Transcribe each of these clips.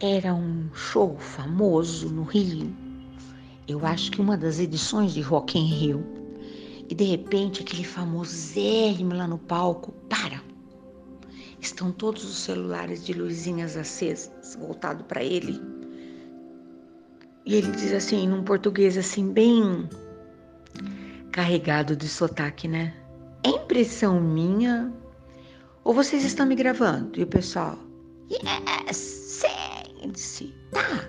era um show famoso no Rio. Eu acho que uma das edições de Rock in Rio. E de repente aquele famoso famosérrimo lá no palco para. Estão todos os celulares de luzinhas acesas voltado para ele. E ele diz assim, num português assim bem carregado de sotaque, né? É impressão minha? Ou vocês estão me gravando? E o pessoal, yes, sim, disse, tá,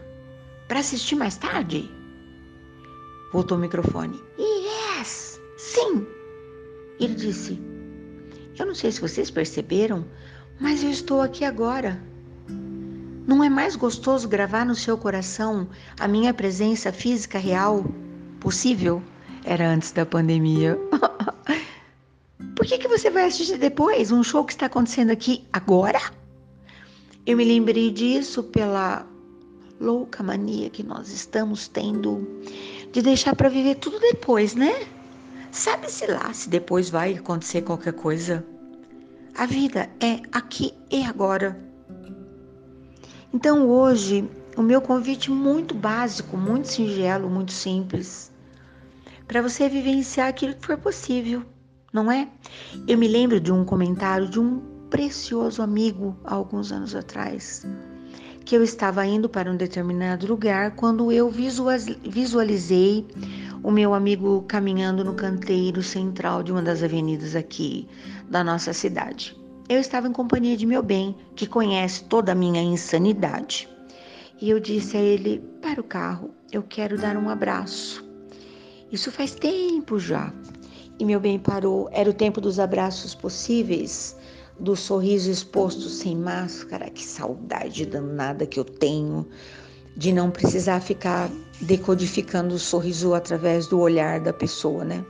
para assistir mais tarde? Voltou o microfone, yes, sim. Ele disse, eu não sei se vocês perceberam, mas eu estou aqui agora. Não é mais gostoso gravar no seu coração a minha presença física real possível? Era antes da pandemia. Por que, que você vai assistir depois um show que está acontecendo aqui agora? Eu me lembrei disso pela louca mania que nós estamos tendo de deixar para viver tudo depois, né? Sabe-se lá se depois vai acontecer qualquer coisa. A vida é aqui e agora. Então hoje, o meu convite muito básico, muito singelo, muito simples, para você vivenciar aquilo que for possível não é? Eu me lembro de um comentário de um precioso amigo há alguns anos atrás, que eu estava indo para um determinado lugar quando eu visualizei o meu amigo caminhando no canteiro central de uma das avenidas aqui da nossa cidade. Eu estava em companhia de meu bem, que conhece toda a minha insanidade. E eu disse a ele: Para o carro, eu quero dar um abraço. Isso faz tempo já. E meu bem parou. Era o tempo dos abraços possíveis, do sorriso exposto sem máscara. Que saudade danada que eu tenho de não precisar ficar decodificando o sorriso através do olhar da pessoa, né?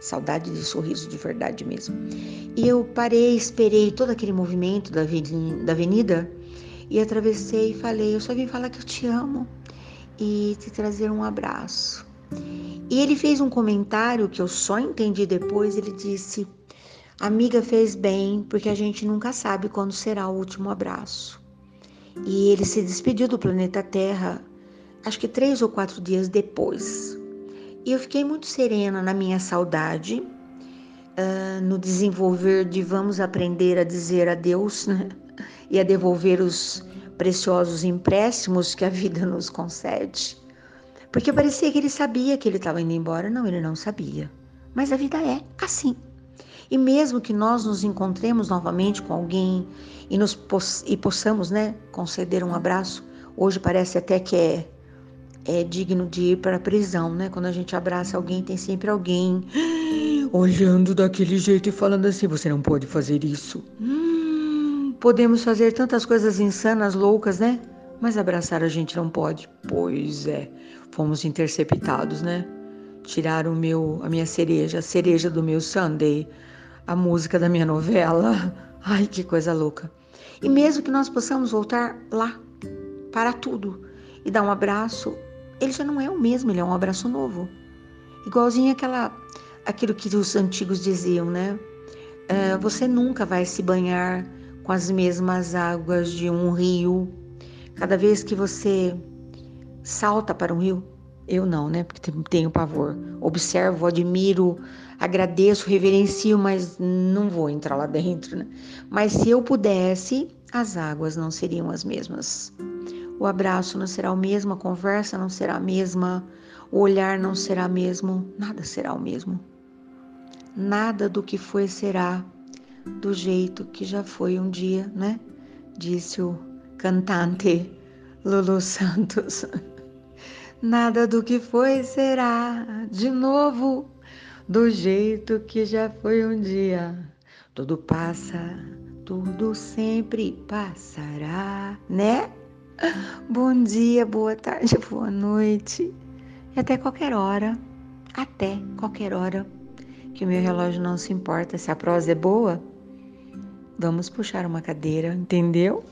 Saudade de sorriso de verdade mesmo. E eu parei, esperei todo aquele movimento da avenida e atravessei e falei: Eu só vim falar que eu te amo e te trazer um abraço. E ele fez um comentário que eu só entendi depois. Ele disse: Amiga fez bem, porque a gente nunca sabe quando será o último abraço. E ele se despediu do planeta Terra, acho que três ou quatro dias depois. E eu fiquei muito serena na minha saudade, uh, no desenvolver de vamos aprender a dizer adeus né? e a devolver os preciosos empréstimos que a vida nos concede. Porque parecia que ele sabia que ele estava indo embora. Não, ele não sabia. Mas a vida é assim. E mesmo que nós nos encontremos novamente com alguém e, nos e possamos né, conceder um abraço, hoje parece até que é, é digno de ir para a prisão, né? Quando a gente abraça alguém, tem sempre alguém olhando daquele jeito e falando assim: você não pode fazer isso. Hum, podemos fazer tantas coisas insanas, loucas, né? Mas abraçar a gente não pode. Pois é, fomos interceptados, né? Tiraram o meu, a minha cereja, a cereja do meu Sunday, a música da minha novela. Ai, que coisa louca. E mesmo que nós possamos voltar lá, para tudo, e dar um abraço, ele já não é o mesmo, ele é um abraço novo. Igualzinho aquela, aquilo que os antigos diziam, né? Uh, você nunca vai se banhar com as mesmas águas de um rio Cada vez que você salta para um rio, eu não, né? Porque tenho pavor. Observo, admiro, agradeço, reverencio, mas não vou entrar lá dentro, né? Mas se eu pudesse, as águas não seriam as mesmas. O abraço não será o mesmo, a conversa não será a mesma, o olhar não será o mesmo, nada será o mesmo. Nada do que foi será do jeito que já foi um dia, né? Disse o cantante Lulu Santos. Nada do que foi será de novo, do jeito que já foi um dia. Tudo passa, tudo sempre passará, né? Bom dia, boa tarde, boa noite e até qualquer hora, até qualquer hora, que o meu relógio não se importa se a prosa é boa. Vamos puxar uma cadeira, entendeu?